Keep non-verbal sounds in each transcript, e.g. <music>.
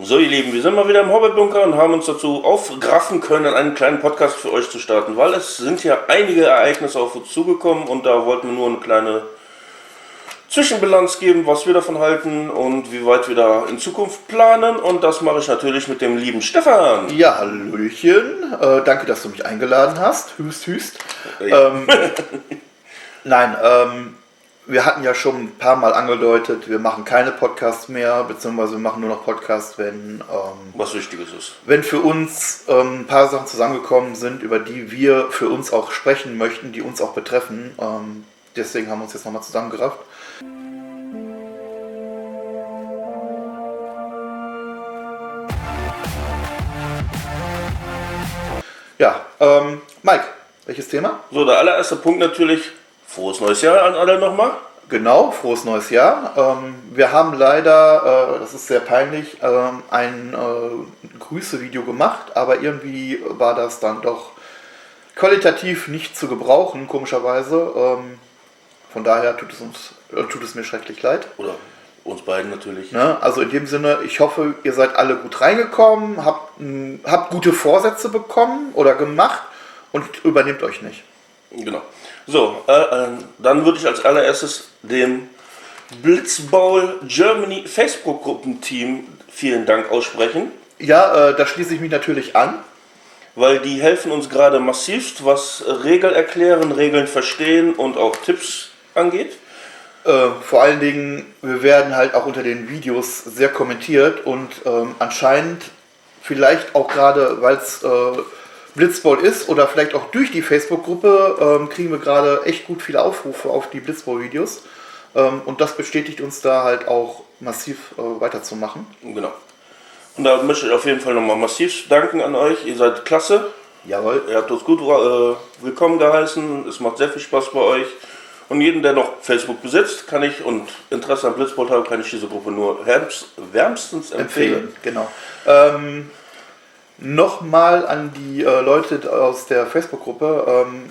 So, ihr Lieben, wir sind mal wieder im Hobbitbunker und haben uns dazu aufgraffen können, einen kleinen Podcast für euch zu starten, weil es sind ja einige Ereignisse auf uns zugekommen und da wollten wir nur eine kleine Zwischenbilanz geben, was wir davon halten und wie weit wir da in Zukunft planen. Und das mache ich natürlich mit dem lieben Stefan. Ja, Hallöchen. Äh, danke, dass du mich eingeladen hast. Hüst, hüst. Ähm, <laughs> nein, ähm, wir hatten ja schon ein paar Mal angedeutet, wir machen keine Podcasts mehr, beziehungsweise wir machen nur noch Podcasts, wenn, ähm, was Wichtiges ist. wenn für uns ähm, ein paar Sachen zusammengekommen sind, über die wir für uns auch sprechen möchten, die uns auch betreffen. Ähm, deswegen haben wir uns jetzt nochmal zusammengerafft. Ja, ähm, Mike, welches Thema? So, der allererste Punkt natürlich, frohes neues Jahr an alle nochmal. Genau, frohes neues Jahr. Ähm, wir haben leider, äh, das ist sehr peinlich, ähm, ein äh, Grüße-Video gemacht, aber irgendwie war das dann doch qualitativ nicht zu gebrauchen, komischerweise. Ähm, von daher tut es uns, äh, tut es mir schrecklich leid. Oder uns beiden natürlich. Ne? Also in dem Sinne, ich hoffe, ihr seid alle gut reingekommen, habt, mh, habt gute Vorsätze bekommen oder gemacht und übernehmt euch nicht. Genau. So, äh, äh, dann würde ich als allererstes dem Blitzball Germany Facebook-Gruppenteam vielen Dank aussprechen, Ja, äh, da schließe ich mich natürlich an. weil die helfen uns gerade massivst, was Regel erklären, Regeln verstehen und auch Tipps angeht. Äh, vor allen Dingen, wir werden halt auch unter den Videos sehr kommentiert und ähm, anscheinend vielleicht auch gerade, weil es äh, Blitzball ist oder vielleicht auch durch die Facebook-Gruppe, ähm, kriegen wir gerade echt gut viele Aufrufe auf die Blitzball-Videos. Ähm, und das bestätigt uns da halt auch massiv äh, weiterzumachen. Genau. Und da möchte ich auf jeden Fall nochmal massiv danken an euch. Ihr seid klasse. Jawohl. Ihr habt uns gut äh, willkommen geheißen. Es macht sehr viel Spaß bei euch. Und jeden, der noch Facebook besitzt, kann ich und Interesse an Blitzball hat, kann ich diese Gruppe nur wärmst, wärmstens empfehlen. empfehlen. Genau. Ähm, Nochmal an die äh, Leute aus der Facebook-Gruppe ähm,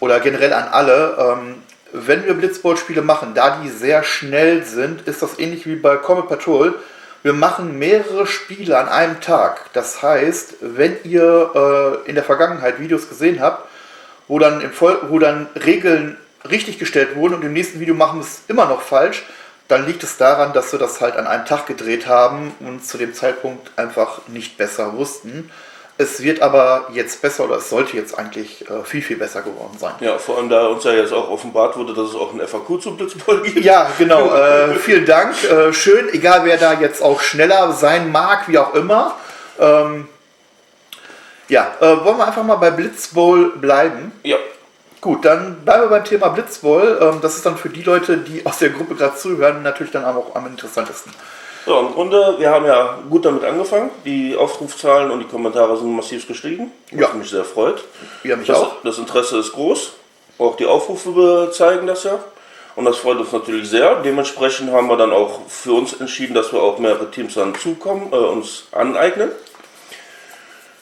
oder generell an alle. Ähm, wenn wir Blitzball-Spiele machen, da die sehr schnell sind, ist das ähnlich wie bei Comet Patrol. Wir machen mehrere Spiele an einem Tag. Das heißt, wenn ihr äh, in der Vergangenheit Videos gesehen habt, wo dann, wo dann Regeln richtig gestellt wurden und im nächsten Video machen wir es immer noch falsch, dann liegt es daran, dass wir das halt an einem Tag gedreht haben und zu dem Zeitpunkt einfach nicht besser wussten. Es wird aber jetzt besser oder es sollte jetzt eigentlich äh, viel, viel besser geworden sein. Ja, vor allem da uns ja jetzt auch offenbart wurde, dass es auch ein FAQ zu Blitzball gibt. Ja, genau. <laughs> Äh, vielen Dank. Äh, schön, egal wer da jetzt auch schneller sein mag, wie auch immer. Ähm, ja, äh, wollen wir einfach mal bei Blitzbowl bleiben. Ja, Gut, dann bleiben wir beim Thema Blitzbowl. Ähm, das ist dann für die Leute, die aus der Gruppe gerade zuhören, natürlich dann auch am interessantesten. so, im Grunde, wir haben ja gut damit angefangen. Die Aufrufzahlen und die Kommentare sind massiv gestiegen, was Ja. mich sehr freut. Ja, mich Das, auch. das Interesse ist groß. Auch die Aufrufe zeigen das ja. Und das freut uns natürlich sehr. Dementsprechend haben wir dann auch für uns entschieden, dass wir auch mehrere Teams dann zukommen, äh, uns aneignen.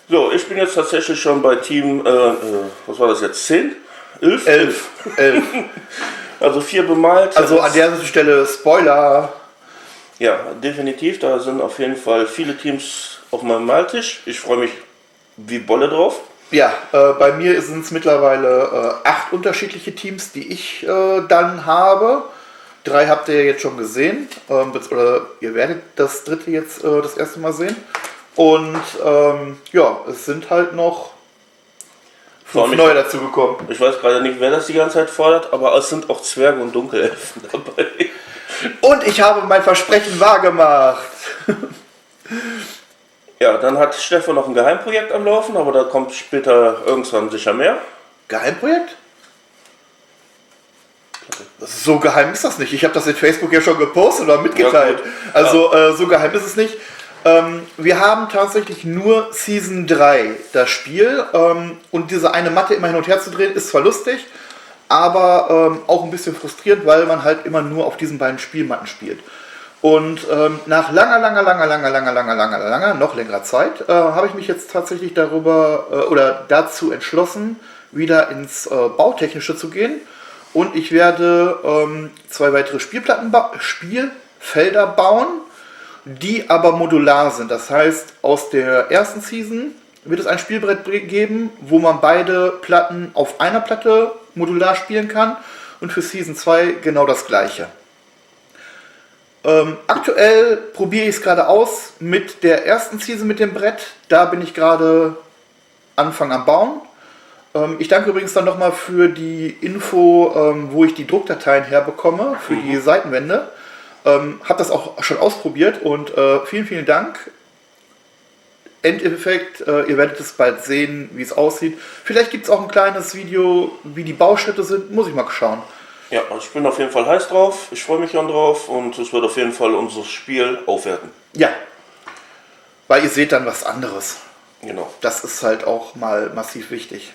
So, ich bin jetzt tatsächlich schon bei Team, äh, äh, was war das jetzt, 10? 11? Elf. Elf. <laughs> Also vier bemalt. Also an der Stelle Spoiler. Ja, definitiv. Da sind auf jeden Fall viele Teams auf meinem Maltisch. Ich freue mich wie Bolle drauf. Ja, äh, bei mir sind es mittlerweile äh, acht unterschiedliche Teams, die ich äh, dann habe. Drei habt ihr jetzt schon gesehen. Ähm, oder ihr werdet das dritte jetzt äh, das erste Mal sehen. Und ähm, ja, es sind halt noch fünf neue dazu gekommen. Ich weiß gerade nicht, wer das die ganze Zeit fordert, aber es sind auch Zwerge und Dunkelelfen <laughs> dabei. Und ich habe mein Versprechen wahrgemacht. Ja, dann hat Stefan noch ein Geheimprojekt am Laufen, aber da kommt später irgendwann sicher mehr. Geheimprojekt? So geheim ist das nicht. Ich habe das in Facebook ja schon gepostet oder mitgeteilt. Ja, also äh, so geheim ist es nicht. Ähm, wir haben tatsächlich nur Season 3 das Spiel. Ähm, und diese eine Matte immer hin und her zu drehen, ist zwar lustig, aber ähm, auch ein bisschen frustrierend, weil man halt immer nur auf diesen beiden Spielmatten spielt. Und ähm, nach langer, langer, langer, langer, langer, langer, langer, langer, noch längerer Zeit, äh, habe ich mich jetzt tatsächlich darüber äh, oder dazu entschlossen, wieder ins äh, Bautechnische zu gehen. Und ich werde ähm, zwei weitere Spielplatten ba Spielfelder bauen die aber modular sind. Das heißt, aus der ersten Season wird es ein Spielbrett geben, wo man beide Platten auf einer Platte modular spielen kann und für Season 2 genau das gleiche. Ähm, aktuell probiere ich es gerade aus mit der ersten Season mit dem Brett. Da bin ich gerade Anfang am Bauen. Ähm, ich danke übrigens dann nochmal für die Info, ähm, wo ich die Druckdateien herbekomme, für mhm. die Seitenwände. Ähm, habe das auch schon ausprobiert und äh, vielen, vielen Dank. Endeffekt, äh, ihr werdet es bald sehen, wie es aussieht. Vielleicht gibt es auch ein kleines Video, wie die Bauschritte sind. Muss ich mal schauen. Ja, also ich bin auf jeden Fall heiß drauf. Ich freue mich dann drauf und es wird auf jeden Fall unser Spiel aufwerten. Ja. Weil ihr seht dann was anderes. Genau. Das ist halt auch mal massiv wichtig.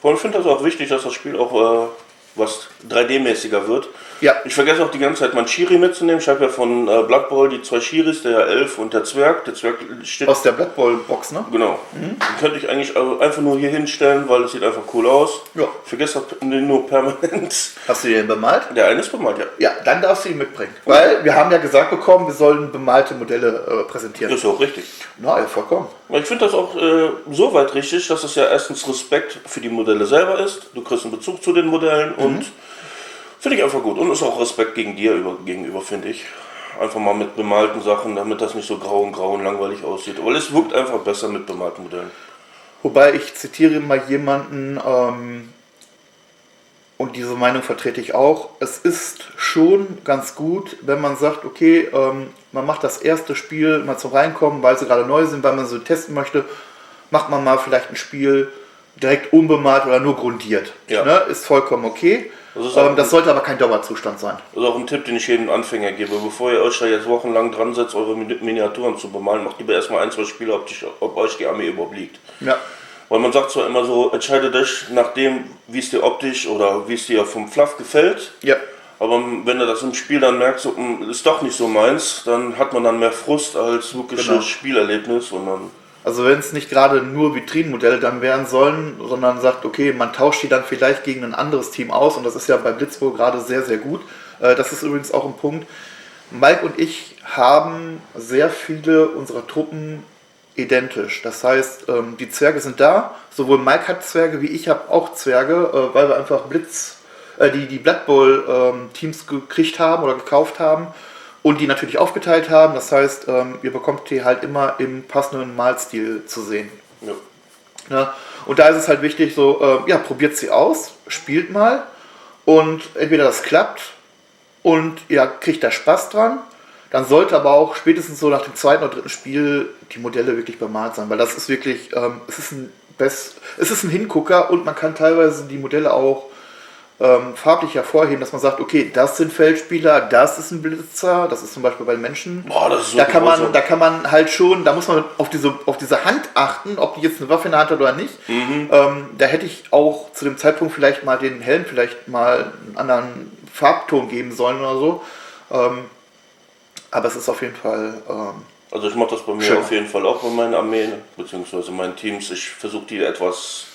Vor allem finde ich das auch wichtig, dass das Spiel auch äh, was 3D-mäßiger wird. Ja. Ich vergesse auch die ganze Zeit mein Shiri mitzunehmen. Ich habe ja von äh, Blood Bowl die zwei Shiris, der Elf und der Zwerg. Der Zwerg steht. Aus der Blood Bowl Box, ne? Genau. Mhm. Den könnte ich eigentlich einfach nur hier hinstellen, weil es sieht einfach cool aus. Ja. Ich vergesse den nur permanent. <laughs> Hast du den bemalt? Der eine ist bemalt, ja. Ja, dann darfst du ihn mitbringen. Weil wir haben ja gesagt bekommen, wir sollen bemalte Modelle äh, präsentieren. Das ist auch richtig. Na, ja, vollkommen. Ich finde das auch äh, so weit richtig, dass es ja erstens Respekt für die Modelle selber ist. Du kriegst einen Bezug zu den Modellen mhm. und Finde ich einfach gut. Und ist auch Respekt gegen dir über, gegenüber, finde ich. Einfach mal mit bemalten Sachen, damit das nicht so grau und grau und langweilig aussieht. Aber es wirkt einfach besser mit bemalten Modellen. Wobei ich zitiere mal jemanden, ähm, und diese Meinung vertrete ich auch. Es ist schon ganz gut, wenn man sagt, okay, ähm, man macht das erste Spiel mal zum Reinkommen, weil sie gerade neu sind, weil man so testen möchte, macht man mal vielleicht ein Spiel direkt unbemalt oder nur grundiert. Ja. Ne? Ist vollkommen okay. Das, ähm, das sollte aber kein Dauerzustand sein. Das ist auch ein Tipp, den ich jedem Anfänger gebe. Bevor ihr euch da jetzt wochenlang dran setzt, eure Miniaturen zu bemalen, macht lieber erstmal ein, zwei Spiele, ob, dich, ob euch die Armee überhaupt liegt. Ja. Weil man sagt zwar immer so, entscheide dich nach dem, wie es dir optisch oder wie es dir vom Fluff gefällt. Ja. Aber wenn du das im Spiel dann merkst, so, hm, ist doch nicht so meins, dann hat man dann mehr Frust als wirkliches genau. Spielerlebnis und dann also wenn es nicht gerade nur Vitrinenmodelle dann wären sollen, sondern sagt, okay, man tauscht die dann vielleicht gegen ein anderes Team aus und das ist ja bei Blitzburg gerade sehr, sehr gut. Äh, das ist übrigens auch ein Punkt. Mike und ich haben sehr viele unserer Truppen identisch. Das heißt, ähm, die Zwerge sind da. Sowohl Mike hat Zwerge wie ich habe auch Zwerge, äh, weil wir einfach Blitz, äh, die, die Blood Bowl ähm, Teams gekriegt haben oder gekauft haben und die natürlich aufgeteilt haben. Das heißt, ähm, ihr bekommt die halt immer im passenden Malstil zu sehen. Ja. ja. Und da ist es halt wichtig, so, äh, ja, probiert sie aus, spielt mal und entweder das klappt und ihr kriegt da Spaß dran, dann sollte aber auch spätestens so nach dem zweiten oder dritten Spiel die Modelle wirklich bemalt sein, weil das ist wirklich, ähm, es, ist ein Best, es ist ein Hingucker und man kann teilweise die Modelle auch ähm, farblich hervorheben, dass man sagt, okay, das sind Feldspieler, das ist ein Blitzer, das ist zum Beispiel bei Menschen. Boah, das ist so da kann man, da kann man halt schon, da muss man auf diese, auf diese Hand achten, ob die jetzt eine Waffe in der Hand hat oder nicht. Mhm. Ähm, da hätte ich auch zu dem Zeitpunkt vielleicht mal den Helm vielleicht mal einen anderen Farbton geben sollen oder so. Ähm, aber es ist auf jeden Fall. Ähm, also ich mache das bei mir schön. auf jeden Fall auch bei meinen Armeen, beziehungsweise meinen Teams. Ich versuche die etwas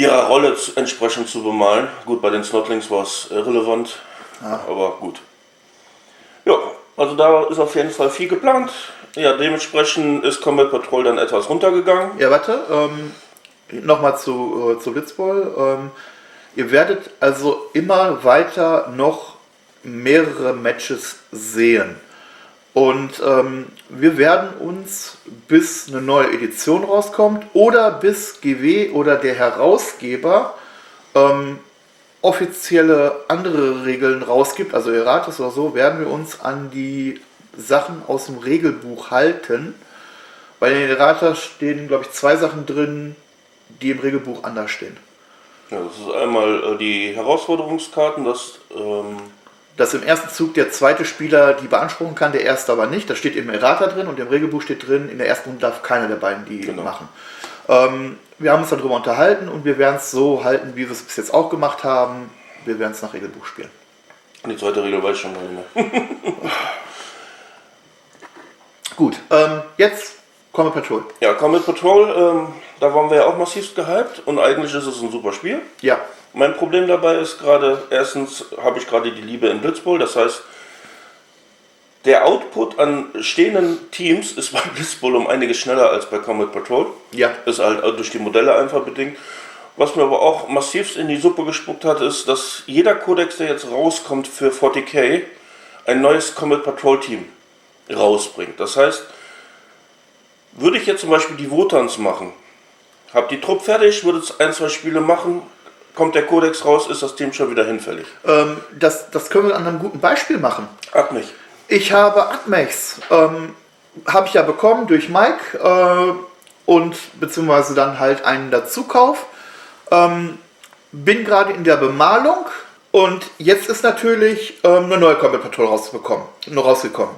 ihrer Rolle entsprechend zu bemalen. Gut, bei den Snotlings war es relevant, ja. aber gut. Ja, also da ist auf jeden Fall viel geplant. Ja, dementsprechend ist Combat Patrol dann etwas runtergegangen. Ja, warte, ähm, nochmal zu, äh, zu Blitzball. Ähm, ihr werdet also immer weiter noch mehrere Matches sehen. Und ähm, wir werden uns, bis eine neue Edition rauskommt oder bis GW oder der Herausgeber ähm, offizielle andere Regeln rausgibt, also Errates oder so, werden wir uns an die Sachen aus dem Regelbuch halten. Bei den Errata stehen, glaube ich, zwei Sachen drin, die im Regelbuch anders stehen. Ja, das ist einmal äh, die Herausforderungskarten, das ähm dass im ersten Zug der zweite Spieler die beanspruchen kann, der erste aber nicht. Das steht im Errata drin und im Regelbuch steht drin, in der ersten Runde darf keiner der beiden die genau. machen. Ähm, wir haben uns darüber unterhalten und wir werden es so halten, wie wir es bis jetzt auch gemacht haben. Wir werden es nach Regelbuch spielen. Und die zweite Regel weiß ich schon mal nicht mehr. <laughs> Gut, ähm, jetzt Comet Patrol. Ja, Comet Patrol, ähm, da waren wir ja auch massiv gehypt und eigentlich ist es ein super Spiel. Ja. Mein Problem dabei ist gerade, erstens habe ich gerade die Liebe in Blitzbowl, das heißt, Der Output an stehenden Teams ist bei <laughs> Blitzball um einiges schneller als bei Comet Patrol. Ja. Ist halt durch die Modelle einfach bedingt. Was mir aber auch massivst in die Suppe gespuckt hat, ist, dass jeder Codex, der jetzt rauskommt für 40k, ein neues Comet Patrol Team rausbringt. Das heißt, würde ich jetzt zum Beispiel die Wotans machen, habe die Trupp fertig, würde es ein, zwei Spiele machen, kommt der Codex raus, ist das Team schon wieder hinfällig. Ähm, das, das können wir an einem guten Beispiel machen. Ab mich. Ich habe Atmex, ähm, habe ich ja bekommen durch Mike äh, und beziehungsweise dann halt einen Dazukauf. Ähm, bin gerade in der Bemalung und jetzt ist natürlich ähm, eine neue Combat Patrol rausbekommen, noch rausgekommen.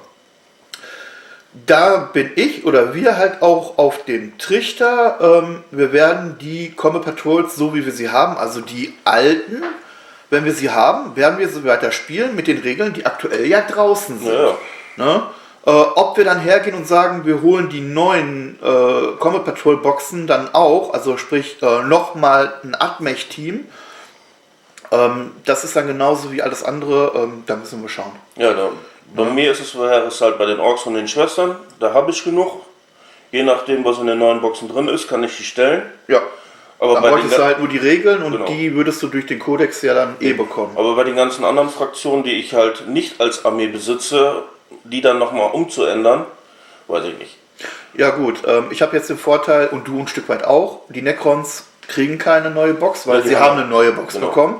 Da bin ich oder wir halt auch auf dem Trichter. Ähm, wir werden die Combat Patrols, so wie wir sie haben, also die alten, wenn wir sie haben, werden wir sie weiter spielen mit den Regeln, die aktuell ja draußen sind. Ja. Ne? Äh, ob wir dann hergehen und sagen, wir holen die neuen äh, Combat Patrol Boxen dann auch, also sprich äh, nochmal ein Atmech-Team, ähm, das ist dann genauso wie alles andere, ähm, da müssen wir schauen. Ja, da, bei mir ist es, es halt bei den Orks und den Schwestern, da habe ich genug. Je nachdem, was in den neuen Boxen drin ist, kann ich die stellen. Ja. Aber Dann bei, den, bräuchtest du halt nur die Regeln und Genau. die würdest du durch den Kodex ja dann eh bekommen. aber bei den ganzen anderen Fraktionen, die ich halt nicht als Armee besitze, die dann nochmal umzuändern, weiß ich nicht. Ja gut, ähm, ich habe jetzt den Vorteil, und du ein Stück weit auch, die Necrons kriegen keine neue Box, weil Ja, sie haben- haben eine neue Box genau. bekommen.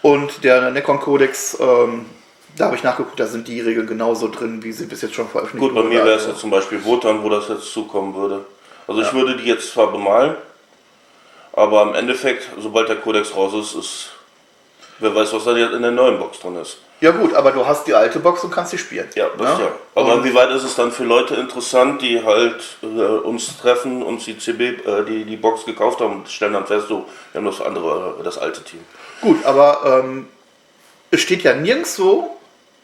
Und der Necron-Kodex, ähm, da habe ich nachgeguckt, da sind die Regeln genauso drin, wie sie bis jetzt schon veröffentlicht Gut, bei wurden. mir wäre es jetzt zum Beispiel Wotan, wo das jetzt zukommen würde. Also ich würde die jetzt zwar bemalen, aber im Endeffekt, sobald der Kodex raus ist, ist wer weiß, was da jetzt in der neuen Box drin ist. Ja gut, aber du hast die alte Box und kannst sie spielen. Ja, das Ne? ja. Aber Und- inwieweit ist es dann für Leute interessant, die halt äh, uns treffen, uns die CB, äh, die, die Box gekauft haben und stellen dann fest, so, wir haben das andere, äh, das alte Team. Gut, aber ähm, es steht ja nirgendwo,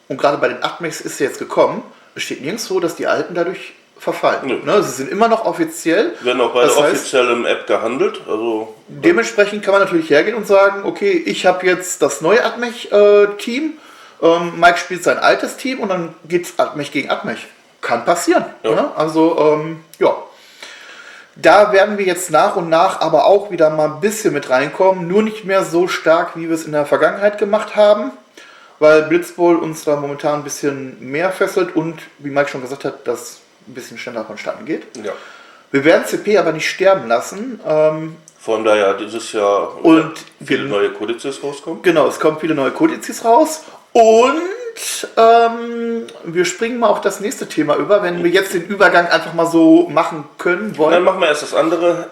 und gerade bei den Atmex ist sie jetzt gekommen, es steht nirgendwo, dass die alten dadurch verfallen. Ne? Sie sind immer noch offiziell. Werden auch beide Das heißt- offiziell im App gehandelt. Also Dementsprechend kann man natürlich hergehen und sagen, okay, ich habe jetzt das neue Atmech-Team, ähm, Mike spielt sein altes Team und dann geht's Atmech gegen Atmech. Kann passieren. Ja. Ne? Also, ähm, ja. Da werden wir jetzt nach und nach aber auch wieder mal ein bisschen mit reinkommen. Nur nicht mehr so stark, wie wir es in der Vergangenheit gemacht haben, weil Blitzball uns da momentan ein bisschen mehr fesselt und, wie Mike schon gesagt hat, das ein bisschen schneller vonstatten geht. ja. Wir werden CP aber nicht sterben lassen. Ähm, Vor allem da ja dieses Jahr Und viele neue Kodizes rauskommen. Genau, es kommen viele neue Kodizes raus. Und ähm, wir springen mal auf das nächste Thema über, wenn wir jetzt den Übergang einfach mal so machen können Dann wollen. machen wir erst das andere,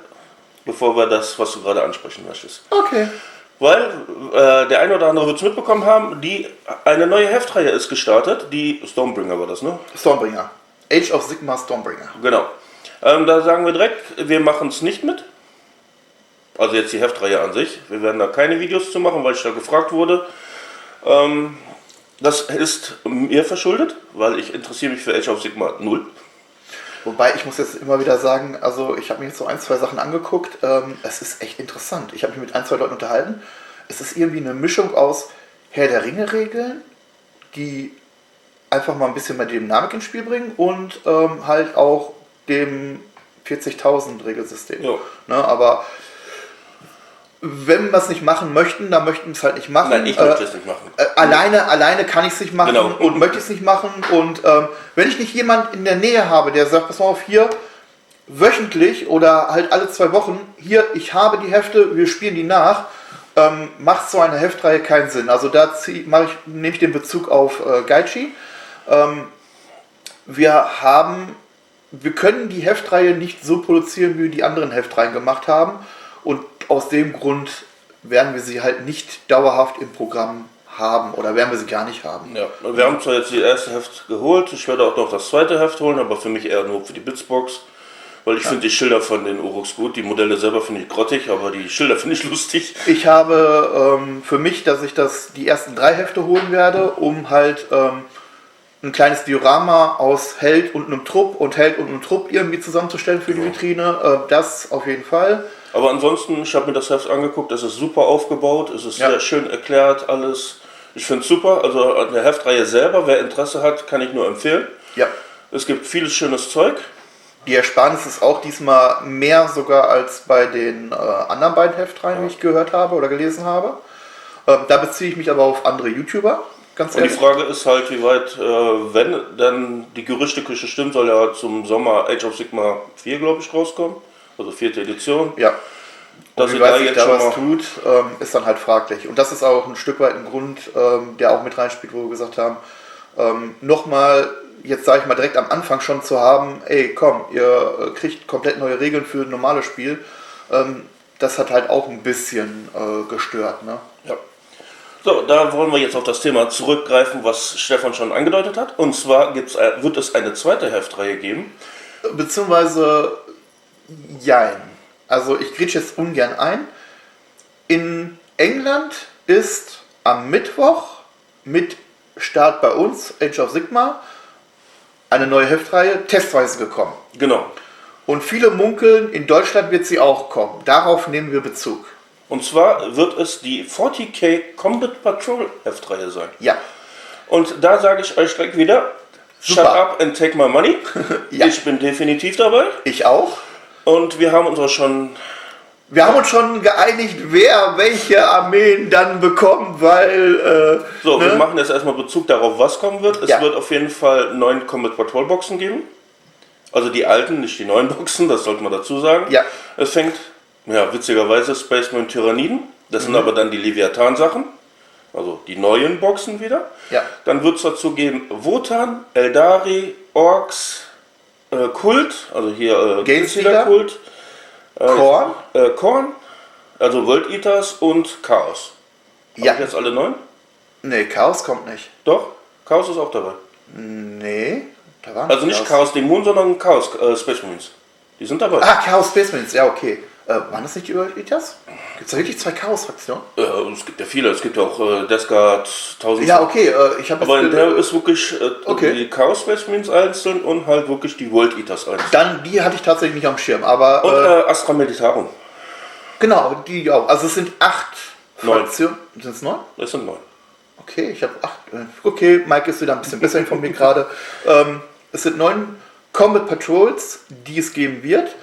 bevor wir das, was du gerade ansprechen möchtest. Okay. Weil äh, der eine oder andere wird es mitbekommen haben, die, eine neue Heftreihe ist gestartet, die Stormbringer war das, ne? Stormbringer. Age of Sigma Stormbringer. Genau. Ähm, da sagen wir direkt, wir machen es nicht mit. Also jetzt die Heftreihe an sich. Wir werden da keine Videos zu machen, weil ich da gefragt wurde. Ähm, das ist mir verschuldet, weil ich interessiere mich für Age of Sigma 0. Wobei ich muss jetzt immer wieder sagen, also ich habe mir jetzt so ein, zwei Sachen angeguckt. Ähm, es ist echt interessant. Ich habe mich mit ein, zwei Leuten unterhalten. Es ist irgendwie eine Mischung aus Herr der Ringe-Regeln, die einfach mal ein bisschen mehr Dynamik ins Spiel bringen und ähm, halt auch dem 40.000 Regelsystem. Ja. Ne, aber wenn wir es nicht machen möchten, dann möchten wir es halt nicht machen. Nein, ich Äh, möchte es nicht machen. äh, alleine, alleine kann ich es nicht machen Genau. und möchte es nicht machen. Und ähm, wenn ich nicht jemand in der Nähe habe, der sagt, pass mal auf, hier wöchentlich oder halt alle zwei Wochen, hier, ich habe die Hefte, wir spielen die nach, ähm, macht so eine Heftreihe keinen Sinn. Also da ich, nehme ich den Bezug auf äh, Gaichi. Ähm, wir haben, wir können die Heftreihe nicht so produzieren, wie wir die anderen Heftreihen gemacht haben. Und aus dem Grund werden wir sie halt nicht dauerhaft im Programm haben oder werden wir sie gar nicht haben. Ja, wir haben zwar jetzt die erste Heft geholt, ich werde auch noch das zweite Heft holen, aber für mich eher nur für die Blitzbox. Weil ich finde die Schilder von den Uruks gut. Die Modelle selber finde ich grottig, aber die Schilder finde ich lustig. Ich habe ähm, für mich, dass ich das die ersten drei Hefte holen werde, um halt ähm, ein kleines Diorama aus Held und einem Trupp und Held und einem Trupp irgendwie zusammenzustellen für die Vitrine. Äh, das auf jeden Fall. Aber ansonsten, ich habe mir das Heft angeguckt, es ist super aufgebaut, es ist Ja. sehr schön erklärt, alles. Ich finde es super. Also eine Heftreihe selber, wer Interesse hat, kann ich nur empfehlen. Ja. Es gibt vieles schönes Zeug. Die Ersparnis ist auch diesmal mehr sogar als bei den äh, anderen beiden Heftreihen, die ich gehört habe oder gelesen habe. Ähm, da beziehe ich mich aber auf andere YouTuber, ganz Und die ehrlich. Frage ist halt, wie weit, äh, wenn dann die Gerüchteküche stimmt, soll ja zum Sommer Age of Sigma 4, glaube ich, rauskommen. Also vierte Edition. Ja. Dass Und wie da weit sich jetzt da schon was tut, ähm, ist dann halt fraglich. Und das ist auch ein Stück weit ein Grund, ähm, der auch mit reinspielt, wo wir gesagt haben, ähm, nochmal, jetzt sage ich mal direkt am Anfang schon zu haben, ey komm, ihr äh, kriegt komplett neue Regeln für ein normales Spiel. Ähm, das hat halt auch ein bisschen äh, gestört. Ne? Ja. So, da wollen wir jetzt auf das Thema zurückgreifen, was Stefan schon angedeutet hat. Und zwar gibt's, äh, wird es eine zweite Heftreihe geben. Beziehungsweise, jein. Also ich grätsche jetzt ungern ein. In England ist am Mittwoch mit Start bei uns, Age of Sigma, eine neue Heftreihe testweise gekommen. Genau. Und viele munkeln, in Deutschland wird sie auch kommen. Darauf nehmen wir Bezug. Und zwar wird es die 40k Combat Patrol Heftreihe sein. Ja. Und da sage ich euch direkt wieder, shut Super. up and take my money. <laughs> Ja. Ich bin definitiv dabei. Ich auch. Und wir haben uns auch schon Wir haben uns schon geeinigt, wer welche Armeen dann bekommt, weil. Äh, So, wir ne? machen jetzt erstmal Bezug darauf, was kommen wird. Es Ja. wird auf jeden Fall neun Combat Patrol Boxen geben. Also die alten, nicht die neuen <laughs> Boxen, das sollte man dazu sagen. Ja. Es fängt, ja, witzigerweise Space Marine Tyranniden. Das Mhm. sind aber dann die Leviathan-Sachen. Also die neuen Boxen wieder. Ja. Dann wird es dazu geben Wotan, Eldari, Orks, äh, Kult, also hier äh, Gainsleader. Kult, äh, Korn. äh, Korn, also World Eaters und Chaos. Ja. Hab ich jetzt alle neun? Nee, Chaos kommt nicht. Doch, Chaos ist auch dabei. Nee, da war Also nicht Chaos Dämonen, sondern Chaos äh, Space Marines. Die sind dabei. Ah, Chaos Space Marines, ja, okay. Äh, waren das nicht die Überlitas? Gibt es da wirklich zwei Chaos-Fraktionen? Äh, es gibt ja viele, es gibt ja auch äh, Death Guard 1000. Ja, okay, äh, ich habe Aber der ist wirklich äh, Okay. die Chaos Space Marines einzeln und halt wirklich die World Eaters einzeln. Dann, die hatte ich tatsächlich nicht am Schirm, aber Und äh, äh, Astra Militarum. genau, die auch. Also es sind acht Neun. Fraktionen. Sind es neun? Das sind neun. Okay, ich habe acht. Okay, Mike ist wieder ein bisschen besser informiert <laughs> gerade. Ähm, es sind neun Combat Patrols, die es geben wird.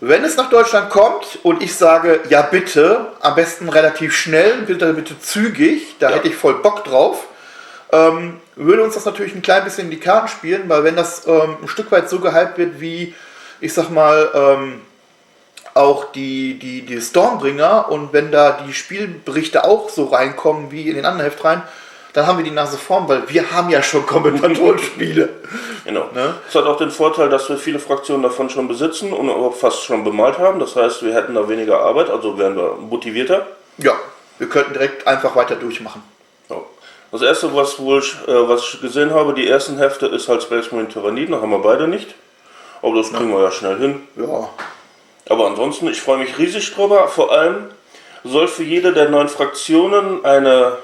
Wenn es nach Deutschland kommt und ich sage, ja bitte, am besten relativ schnell, bitte, bitte zügig, da Ja. hätte ich voll Bock drauf, ähm, würde uns das natürlich ein klein bisschen in die Karten spielen, weil wenn das ähm, ein Stück weit so gehypt wird wie, ich sag mal, ähm, auch die, die, die Stormbringer und wenn da die Spielberichte auch so reinkommen wie in den anderen Heftreihen, dann haben wir die Nase vorn, weil wir haben ja schon Combat Patrol Spiele. <laughs> Genau. Ne? Es hat auch den Vorteil, dass wir viele Fraktionen davon schon besitzen und auch fast schon bemalt haben. Das heißt, wir hätten da weniger Arbeit, also wären wir motivierter. Ja, wir könnten direkt einfach weiter durchmachen. Ja. Das erste, was, wohl, ich, äh, was ich gesehen habe, die ersten Hefte, ist halt Space Marine Tyranniden, haben wir beide nicht. Aber das kriegen wir ja schnell hin. Ja, Aber ansonsten, ich freue mich riesig drüber. Vor allem soll für jede der neun Fraktionen eine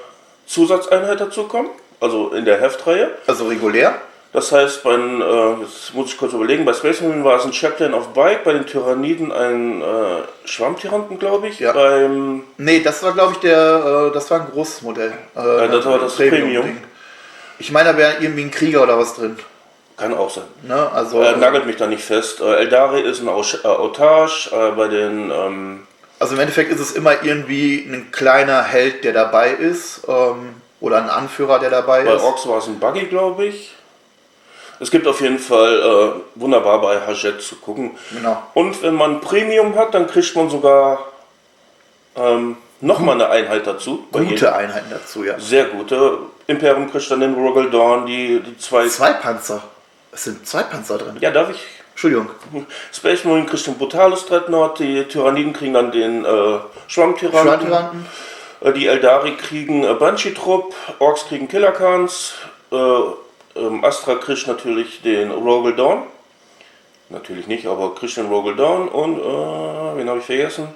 Zusatzeinheit dazukommen, also in der Heftreihe. also regulär. Das heißt, bei, äh, jetzt muss ich kurz überlegen, bei Space Marine war es ein Chaplain of Bike, bei den Tyranniden ein äh, Schwammtyranten, glaube ich. Ja. Beim, Nee, das war glaube ich der, äh, das war ein großes Modell. Äh, das war das Premium. Ding. Ich meine, da wäre irgendwie ein Krieger oder was drin. kann auch sein. Ne? Also, Äh, nagelt mich da nicht fest. Äh, Eldari ist ein Autage, äh, bei den ähm, also im Endeffekt ist es immer irgendwie ein kleiner Held, der dabei ist. Ähm, oder ein Anführer, der dabei bei ist. Orks war es ein Buggy, glaube ich. Es gibt auf jeden Fall äh, wunderbar bei Hajjet zu gucken. Genau. Und wenn man Premium hat, dann kriegt man sogar ähm, nochmal eine Einheit dazu. Bei. Gute Einheiten dazu, ja. Sehr gute. Imperium kriegt dann den Dawn, die, die zwei. Zwei Panzer. Es sind zwei Panzer drin. Ja, darf ich? Entschuldigung. Space Marine kriegt den Brutalus Dreadnought, die Tyranniden kriegen dann den äh, Schwammtyranten. Schwantyranten. Äh, die Eldari kriegen äh, Banshee-Trupp, Orks kriegen Killer Khans, äh, ähm, Astra kriegt natürlich den Rogel Dawn. Natürlich nicht, aber kriegt den Rogel Dawn und, äh, wen habe ich vergessen?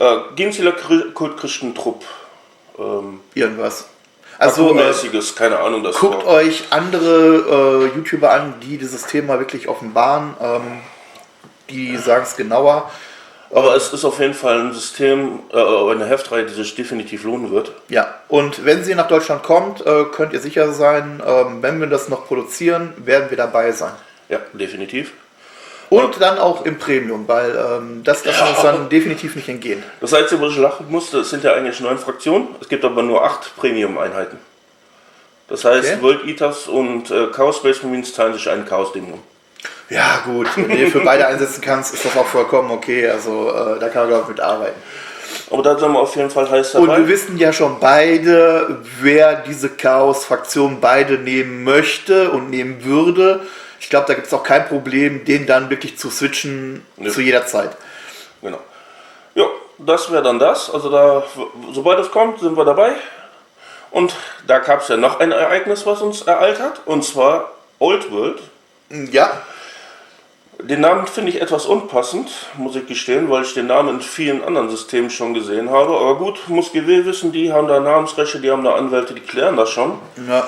Äh, Ginzler Kult kriegt einen Trupp. Ähm, Irgendwas. Also äh, mäßiges, keine Ahnung, das guckt war- euch andere äh, YouTuber an, die dieses Thema wirklich offenbaren. Ähm, die sagen es genauer. Aber es ist auf jeden Fall ein System, äh, eine Heftreihe, die sich definitiv lohnen wird. Ja, und wenn sie nach Deutschland kommt, äh, könnt ihr sicher sein, ähm, wenn wir das noch produzieren, werden wir dabei sein. Ja, definitiv. Und dann auch im Premium, weil ähm, das lassen wir uns dann definitiv nicht entgehen. Das Einzige, wo ich lachen musste, es sind ja eigentlich neun Fraktionen. Es gibt aber nur acht Premium-Einheiten. Das heißt, Okay. World Eaters und äh, Chaos Space Marines teilen sich einen Chaos-Dämon. Ja, gut, wenn du für beide einsetzen kannst, ist das auch vollkommen okay. Also äh, da kann man, glaube ich, mit arbeiten. Aber da sind wir auf jeden Fall heiß Und dabei. wir wissen ja schon beide, wer diese Chaos-Fraktion beide nehmen möchte und nehmen würde. Ich glaube, da gibt es auch kein Problem, den dann wirklich zu switchen Nö. zu jeder Zeit. Genau. Ja, das wäre dann das. Also da, sobald es kommt, sind wir dabei. Und da gab es ja noch ein Ereignis, was uns ereilt hat. Und zwar Old World. Ja, Den Namen finde ich etwas unpassend, muss ich gestehen, weil ich den Namen in vielen anderen Systemen schon gesehen habe. Aber gut, muss GW wissen, die haben da Namensrechte, die haben da Anwälte, die klären das schon. ja.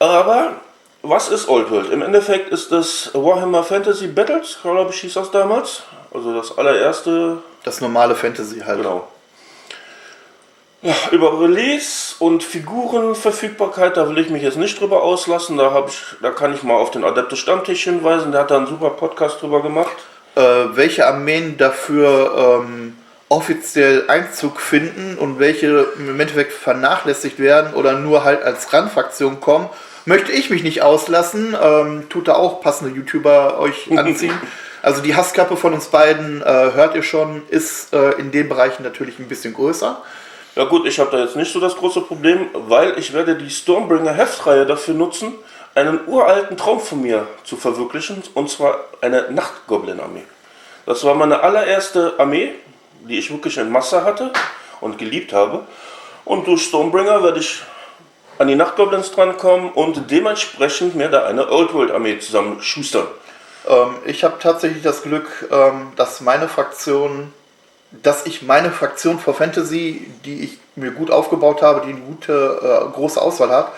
Aber was ist Old World? Im Endeffekt ist das Warhammer Fantasy Battles, glaube ich, hieß das damals. Also das allererste das normale Fantasy halt. Genau. Ja, über Release und Figurenverfügbarkeit, da will ich mich jetzt nicht drüber auslassen. Da, hab ich, da kann ich mal auf den Adeptus Stammtisch hinweisen. Der hat da einen super Podcast drüber gemacht. Äh, welche Armeen dafür ähm, offiziell Einzug finden und welche im Endeffekt vernachlässigt werden oder nur halt als Randfraktion kommen, möchte ich mich nicht auslassen. Ähm, tut da auch passende YouTuber euch <laughs> anziehen. Also die Hasskappe von uns beiden, äh, hört ihr schon, ist äh, in den Bereichen natürlich ein bisschen größer. Ja gut, ich habe da jetzt nicht so das große Problem, weil ich werde die Stormbringer Heftreihe dafür nutzen, einen uralten Traum von mir zu verwirklichen, und zwar eine Nachtgoblin-Armee. Das war meine allererste Armee, die ich wirklich in Masse hatte und geliebt habe. Und durch Stormbringer werde ich an die Nachtgoblins drankommen und dementsprechend mir da eine Old World Armee zusammenschustern. Ähm, ich habe tatsächlich das Glück, ähm, dass meine Fraktion, dass ich meine Fraktion für Fantasy, die ich mir gut aufgebaut habe, die eine gute, äh, große Auswahl hat,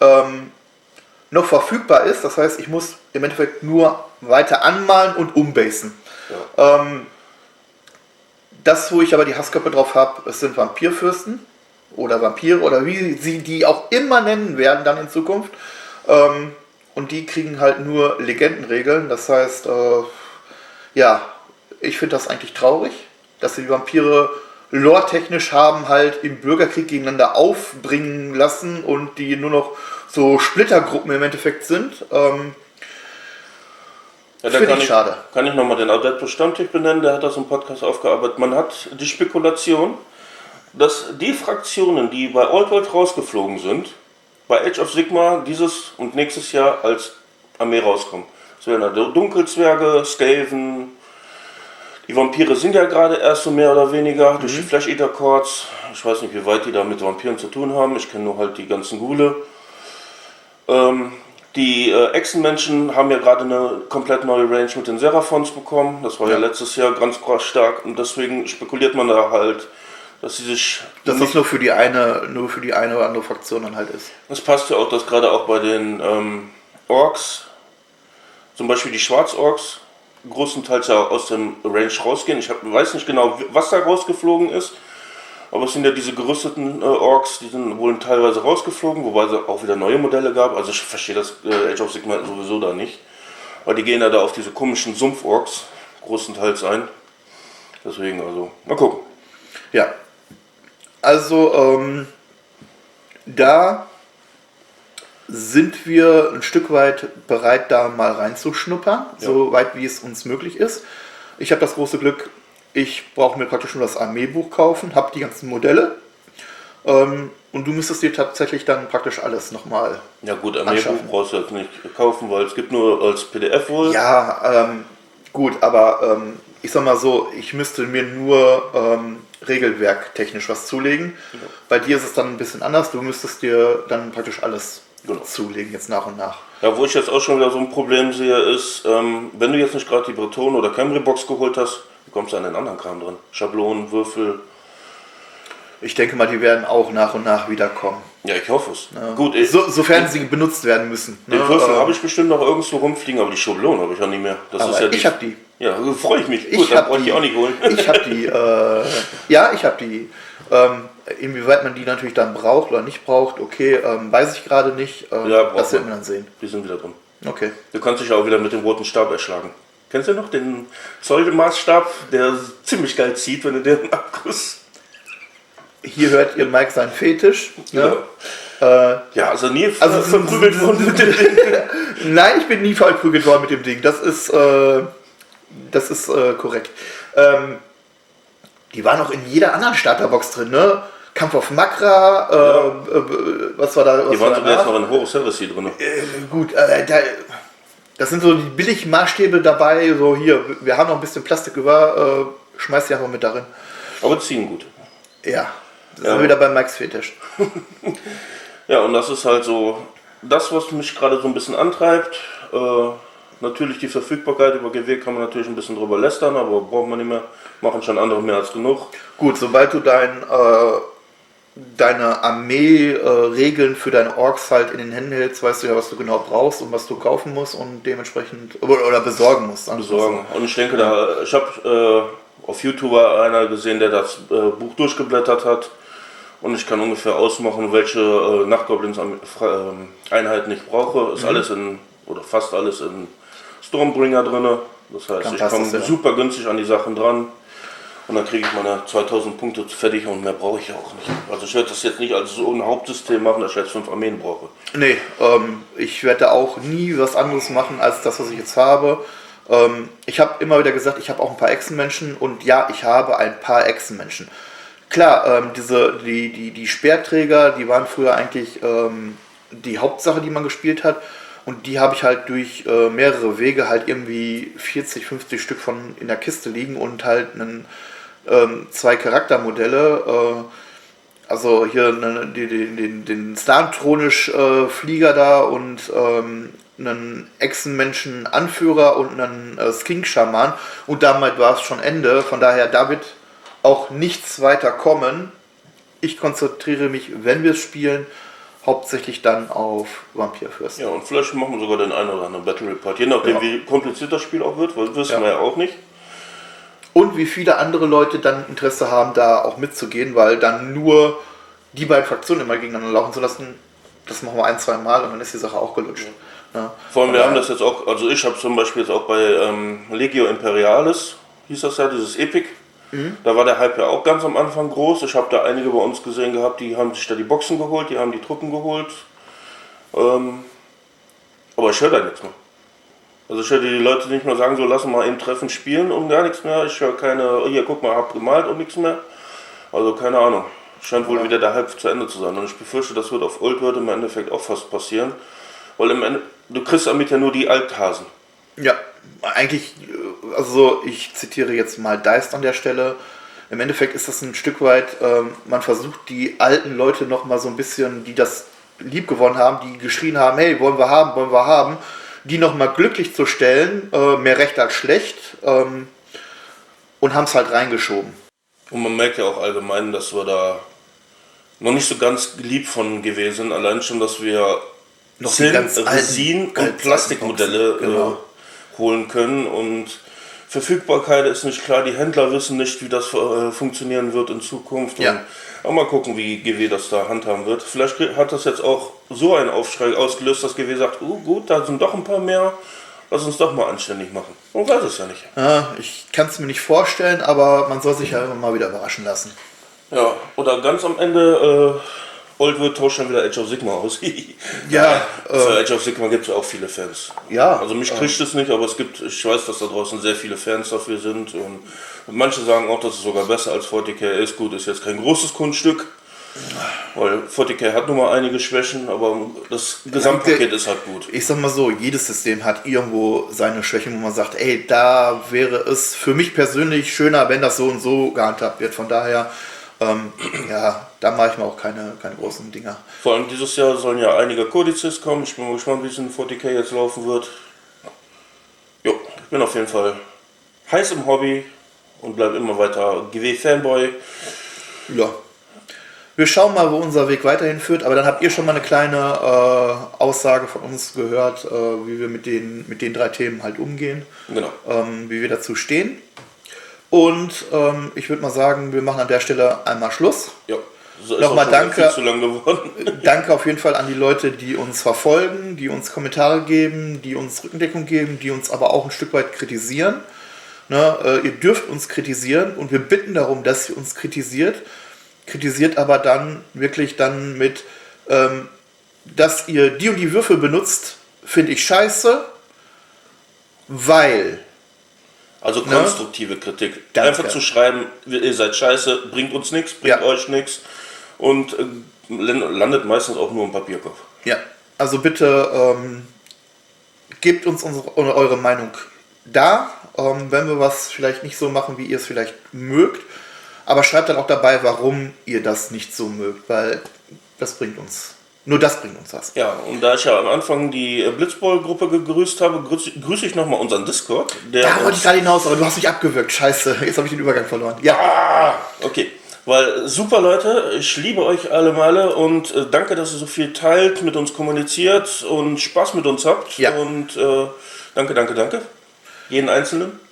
ähm, noch verfügbar ist. Das heißt, ich muss im Endeffekt nur weiter anmalen und umbasen. Ähm, das, wo ich aber die Hasskappe drauf habe, es sind Vampirfürsten oder Vampire oder wie sie die auch immer nennen werden dann in Zukunft. Ähm, und die kriegen halt nur Legendenregeln. Das heißt, äh, ja, ich finde das eigentlich traurig, dass sie die Vampire lore-technisch haben halt im Bürgerkrieg gegeneinander aufbringen lassen und die nur noch so Splittergruppen im Endeffekt sind. Ähm, Ja, da Finde kann ich ich, schade. Kann ich nochmal den Adeptus Stammtisch benennen, der hat das im Podcast aufgearbeitet. Man hat die Spekulation, dass die Fraktionen, die bei Old World rausgeflogen sind, bei Age of Sigma dieses und nächstes Jahr als Armee rauskommen. Das wären da Dunkelzwerge, Skaven. Die Vampire sind ja gerade erst so mehr oder weniger durch die Flash Eater Chords. Ich weiß nicht, wie weit die da mit Vampiren zu tun haben. Ich kenne nur halt die ganzen Ghule. Ähm, die äh, Echsenmenschen haben ja gerade eine komplett neue Range mit den Seraphons bekommen. Das war ja, Ja. letztes Jahr ganz krass stark und deswegen spekuliert man da halt, dass sie sich. dass das nur für die eine, nur für die eine oder andere Fraktion dann halt ist. Es passt ja auch, dass gerade auch bei den ähm, Orks, zum Beispiel die Schwarzorks, großenteils ja aus dem Range rausgehen. Ich hab, weiß nicht genau, was da rausgeflogen ist. Aber es sind ja diese gerüsteten äh, Orks, die sind wohl teilweise rausgeflogen, wobei es auch wieder neue Modelle gab. Also ich verstehe das äh, Age of Sigma sowieso da nicht. Weil die gehen ja da auf diese komischen Sumpf-Orks großenteils ein. Deswegen also, mal gucken. Ja. Also, ähm, da sind wir ein Stück weit bereit, da mal reinzuschnuppern, Ja. so weit wie es uns möglich ist. Ich habe das große Glück, ich brauche mir praktisch nur das Armeebuch kaufen, habe die ganzen Modelle. Ähm, und du müsstest dir tatsächlich dann praktisch alles nochmal. Ja gut, Armeebuch brauchst du jetzt nicht kaufen, weil es gibt nur als PDF wohl. Ja, ähm, gut, aber ähm, ich sag mal so, ich müsste mir nur ähm, regelwerktechnisch was zulegen. Bei dir ist es dann ein bisschen anders. Du müsstest dir dann praktisch alles Genau. zulegen, jetzt nach und nach. Ja, wo ich jetzt auch schon wieder so ein Problem sehe, ist, ähm, wenn du jetzt nicht gerade die Breton oder Camry Box geholt hast, wie kommst du an den anderen Kram drin? Schablonen, Würfel. Ich denke mal, die werden auch nach und nach wiederkommen. Ja, ich hoffe es. Ja. Gut, ich, so, sofern sie benutzt werden müssen. den ne? Würfel Ähm, habe ich bestimmt noch irgendwo rumfliegen, aber die Schablonen habe ich auch nicht mehr. Das aber ist ja ich habe die. Ja, freue ich mich. Ich Gut, dann hab brauche ich die. auch nicht holen. <laughs> Ich habe die. Äh, ja, ich habe die. Ähm, inwieweit man die natürlich dann braucht oder nicht braucht, okay, ähm, weiß ich gerade nicht. Ähm, Ja, braucht das werden wir dann sehen. Die sind wieder drin. Okay. Du kannst dich auch wieder mit dem roten Stab erschlagen. Kennst du noch den Zollmaßstab, der ziemlich geil zieht, wenn du den <laughs> abguss? Hier hört ihr Mike seinen Fetisch. Ja. Ne? Äh, Ja, also nie Also- also, verprügelt worden mit dem <laughs> Ding. Nein, ich bin nie verprügelt worden mit dem Ding. Das ist, äh, das ist äh, korrekt. Ähm, die waren auch in jeder anderen Starterbox drin, ne? Kampf auf Makra, äh, äh, was war da? Was Die waren war sogar jetzt noch in Horus Heresy drin. Äh, gut, äh, da, das sind so die billigen Maßstäbe dabei. So hier, wir haben noch ein bisschen Plastik über, äh, schmeiß die einfach mit darin. Aber ziehen gut. Ja, das Ja. sind wir wieder bei Mike's Fetisch. <laughs> Ja, und das ist halt so das, was mich gerade so ein bisschen antreibt. Äh, natürlich die Verfügbarkeit über GW kann man natürlich ein bisschen drüber lästern, aber braucht man nicht mehr. Machen schon andere mehr als genug. Gut, sobald du dein, äh, deine Armee-Regeln für deine Orks halt in den Händen hältst, weißt du ja, was du genau brauchst und was du kaufen musst und dementsprechend oder, oder besorgen musst. mal besorgen. Und ich denke, da, ich habe äh, auf YouTube einer gesehen, der das äh, Buch durchgeblättert hat. Und ich kann ungefähr ausmachen, welche äh, Nachtgoblins am- Fra- ähm, ich brauche. Ist Mhm. alles in, oder fast alles in Stormbringer drin. Das heißt, Dann ich komme ja. super günstig an die Sachen dran. Und dann kriege ich meine 2000 Punkte fertig und mehr brauche ich auch nicht. Also ich werde das jetzt nicht als so ein Hauptsystem machen, dass ich jetzt fünf Armeen brauche. Nee, ähm, ich werde auch nie was anderes machen als das, was ich jetzt habe. Ähm, ich habe immer wieder gesagt, ich habe auch ein paar Echsenmenschen und ja, ich habe ein paar Echsenmenschen. Klar, ähm, diese, die, die, die Speerträger, die waren früher eigentlich ähm, die Hauptsache, die man gespielt hat. Und die habe ich halt durch äh, mehrere Wege halt irgendwie 40, 50 Stück von in der Kiste liegen und halt einen, ähm, zwei Charaktermodelle. Äh, also hier ne, die, den, den Starmtronisch-Flieger da und ähm, einen Echsenmenschen-Anführer und einen äh, Skink-Schaman. Und damit war es schon Ende. Von daher, da wird auch nichts weiter kommen. Ich konzentriere mich, wenn wir es spielen, hauptsächlich dann auf Vampirfürsten. Ja, und vielleicht machen wir sogar den einen oder anderen Battle Report. Je nachdem, Ja. wie kompliziert das Spiel auch wird, weil wissen Ja. wir ja auch nicht. Und wie viele andere Leute dann Interesse haben, da auch mitzugehen, weil dann nur die beiden Fraktionen immer gegeneinander laufen zu lassen, das machen wir ein, zwei Mal und dann ist die Sache auch gelutscht. Ja. Vor allem, wir Aber- haben das jetzt auch, also ich habe zum Beispiel jetzt auch bei ähm, Legio Imperialis, hieß das ja, dieses Epic. Mhm. Da war der Hype ja auch ganz am Anfang groß. Ich habe da einige bei uns gesehen gehabt, die haben sich da die Boxen geholt, die haben die Truppen geholt. Ähm, aber ich höre da nichts mehr. Also ich höre die Leute nicht mehr sagen, so lassen wir mal eben Treffen spielen und gar nichts mehr. Ich höre keine, hier guck mal, hab gemalt und nichts mehr. Also keine Ahnung. Scheint wohl wieder der Hype zu Ende zu sein. Und ich befürchte, das wird auf Old World im Endeffekt auch fast passieren. Weil im Ende, du kriegst damit ja nur die Althasen. Ja, eigentlich, äh, also ich zitiere jetzt mal Deist an der Stelle. Im Endeffekt ist das ein Stück weit, ähm, man versucht die alten Leute noch mal so ein bisschen, die das lieb gewonnen haben, die geschrien haben, hey, wollen wir haben, wollen wir haben, die noch mal glücklich zu stellen, äh, mehr recht als schlecht, ähm, und haben es halt reingeschoben. Und man merkt ja auch allgemein, dass wir da noch nicht so ganz geliebt von gewesen sind. Allein schon, dass wir Noch Zinn, ganz alten- Resin ganz und Plastikmodelle alten Boxen, genau. äh, holen können. Und Verfügbarkeit ist nicht klar. Die Händler wissen nicht, wie das äh, funktionieren wird in Zukunft. Ja. Und mal gucken, wie GW das da handhaben wird. Vielleicht hat das jetzt auch so einen Aufschrei ausgelöst, dass GW sagt, oh gut, da sind doch ein paar mehr. Lass uns doch mal anständig machen. Man weiß es ja nicht. Ja, ich kann es mir nicht vorstellen, aber man soll sich ja immer mal wieder überraschen lassen. Ja, oder ganz am Ende, äh, Old wird tauscht dann wieder Age of Sigma aus. <laughs> Ja, Für Age of Sigma gibt es auch viele Fans. Ja, Also mich kriegt es nicht, aber es gibt, ich weiß, dass da draußen sehr viele Fans dafür sind. Und manche sagen auch, dass es sogar besser als 40k ist. Gut, ist jetzt kein großes Kunststück. Weil 40k hat nun mal einige Schwächen, aber das Gesamtpaket ist halt gut. ich sag mal so, jedes System hat irgendwo seine Schwächen, wo man sagt, ey, da wäre es für mich persönlich schöner, wenn das so und so gehandhabt wird. Von daher, ähm, ja, da mache ich mir auch keine, keine großen Dinger. Vor allem dieses Jahr sollen ja einige Kodizes kommen. Ich bin mal gespannt, wie es in 40k jetzt laufen wird. Jo, ich bin auf jeden Fall heiß im Hobby und bleibe immer weiter GW-Fanboy. Ja. Wir schauen mal, wo unser Weg weiterhin führt, aber dann habt ihr schon mal eine kleine äh, Aussage von uns gehört, äh, wie wir mit den, mit den drei Themen halt umgehen, Genau. ähm, wie wir dazu stehen. Und ähm, ich würde mal sagen, wir machen an der Stelle einmal Schluss. Ja. So Nochmal danke. Geworden. Danke auf jeden Fall an die Leute, die uns verfolgen, die uns Kommentare geben, die uns Rückendeckung geben, die uns aber auch ein Stück weit kritisieren. Ne, äh, ihr dürft uns kritisieren und wir bitten darum, dass ihr uns kritisiert. Kritisiert aber dann wirklich dann mit, ähm, dass ihr die und die Würfel benutzt, finde ich scheiße, weil Also Ne? konstruktive Kritik. Danke. Einfach zu schreiben, ihr seid scheiße, bringt uns nichts, bringt Ja. euch nichts und äh, landet meistens auch nur im Papierkopf. Ja, also bitte ähm, gebt uns unsere, eure Meinung da, ähm, wenn wir was vielleicht nicht so machen, wie ihr es vielleicht mögt. Aber schreibt dann auch dabei, warum ihr das nicht so mögt, weil das bringt uns, nur das bringt uns was. Ja, und da ich ja am Anfang die äh, Blitzball-Gruppe gegrüßt habe, grüße, grüße ich nochmal unseren Discord. Der Da wollte ich gerade hinaus, aber du hast mich abgewürgt. Scheiße, jetzt habe ich den Übergang verloren. Ja, Ah, okay. Weil super Leute, ich liebe euch alle Male und äh, danke, dass ihr so viel teilt, mit uns kommuniziert und Spaß mit uns habt. Ja. Und äh, danke, danke, danke. Jeden Einzelnen.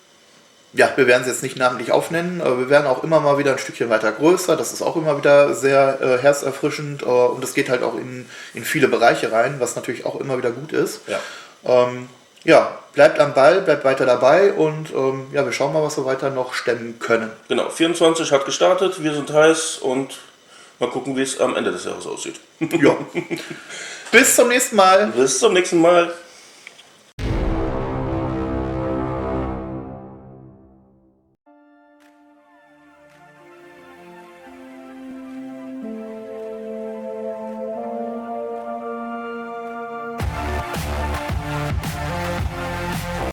Ja, wir werden es jetzt nicht namentlich aufnennen, aber wir werden auch immer mal wieder ein Stückchen weiter größer. Das ist auch immer wieder sehr äh, herzerfrischend äh, und das geht halt auch in, in viele Bereiche rein, was natürlich auch immer wieder gut ist. Ja. Ähm, ja, bleibt am Ball, bleibt weiter dabei und ähm, ja, wir schauen mal, was wir weiter noch stemmen können. Genau, 24 hat gestartet, wir sind heiß und mal gucken, wie es am Ende des Jahres aussieht. Ja. <laughs> Bis zum nächsten Mal. Bis zum nächsten Mal.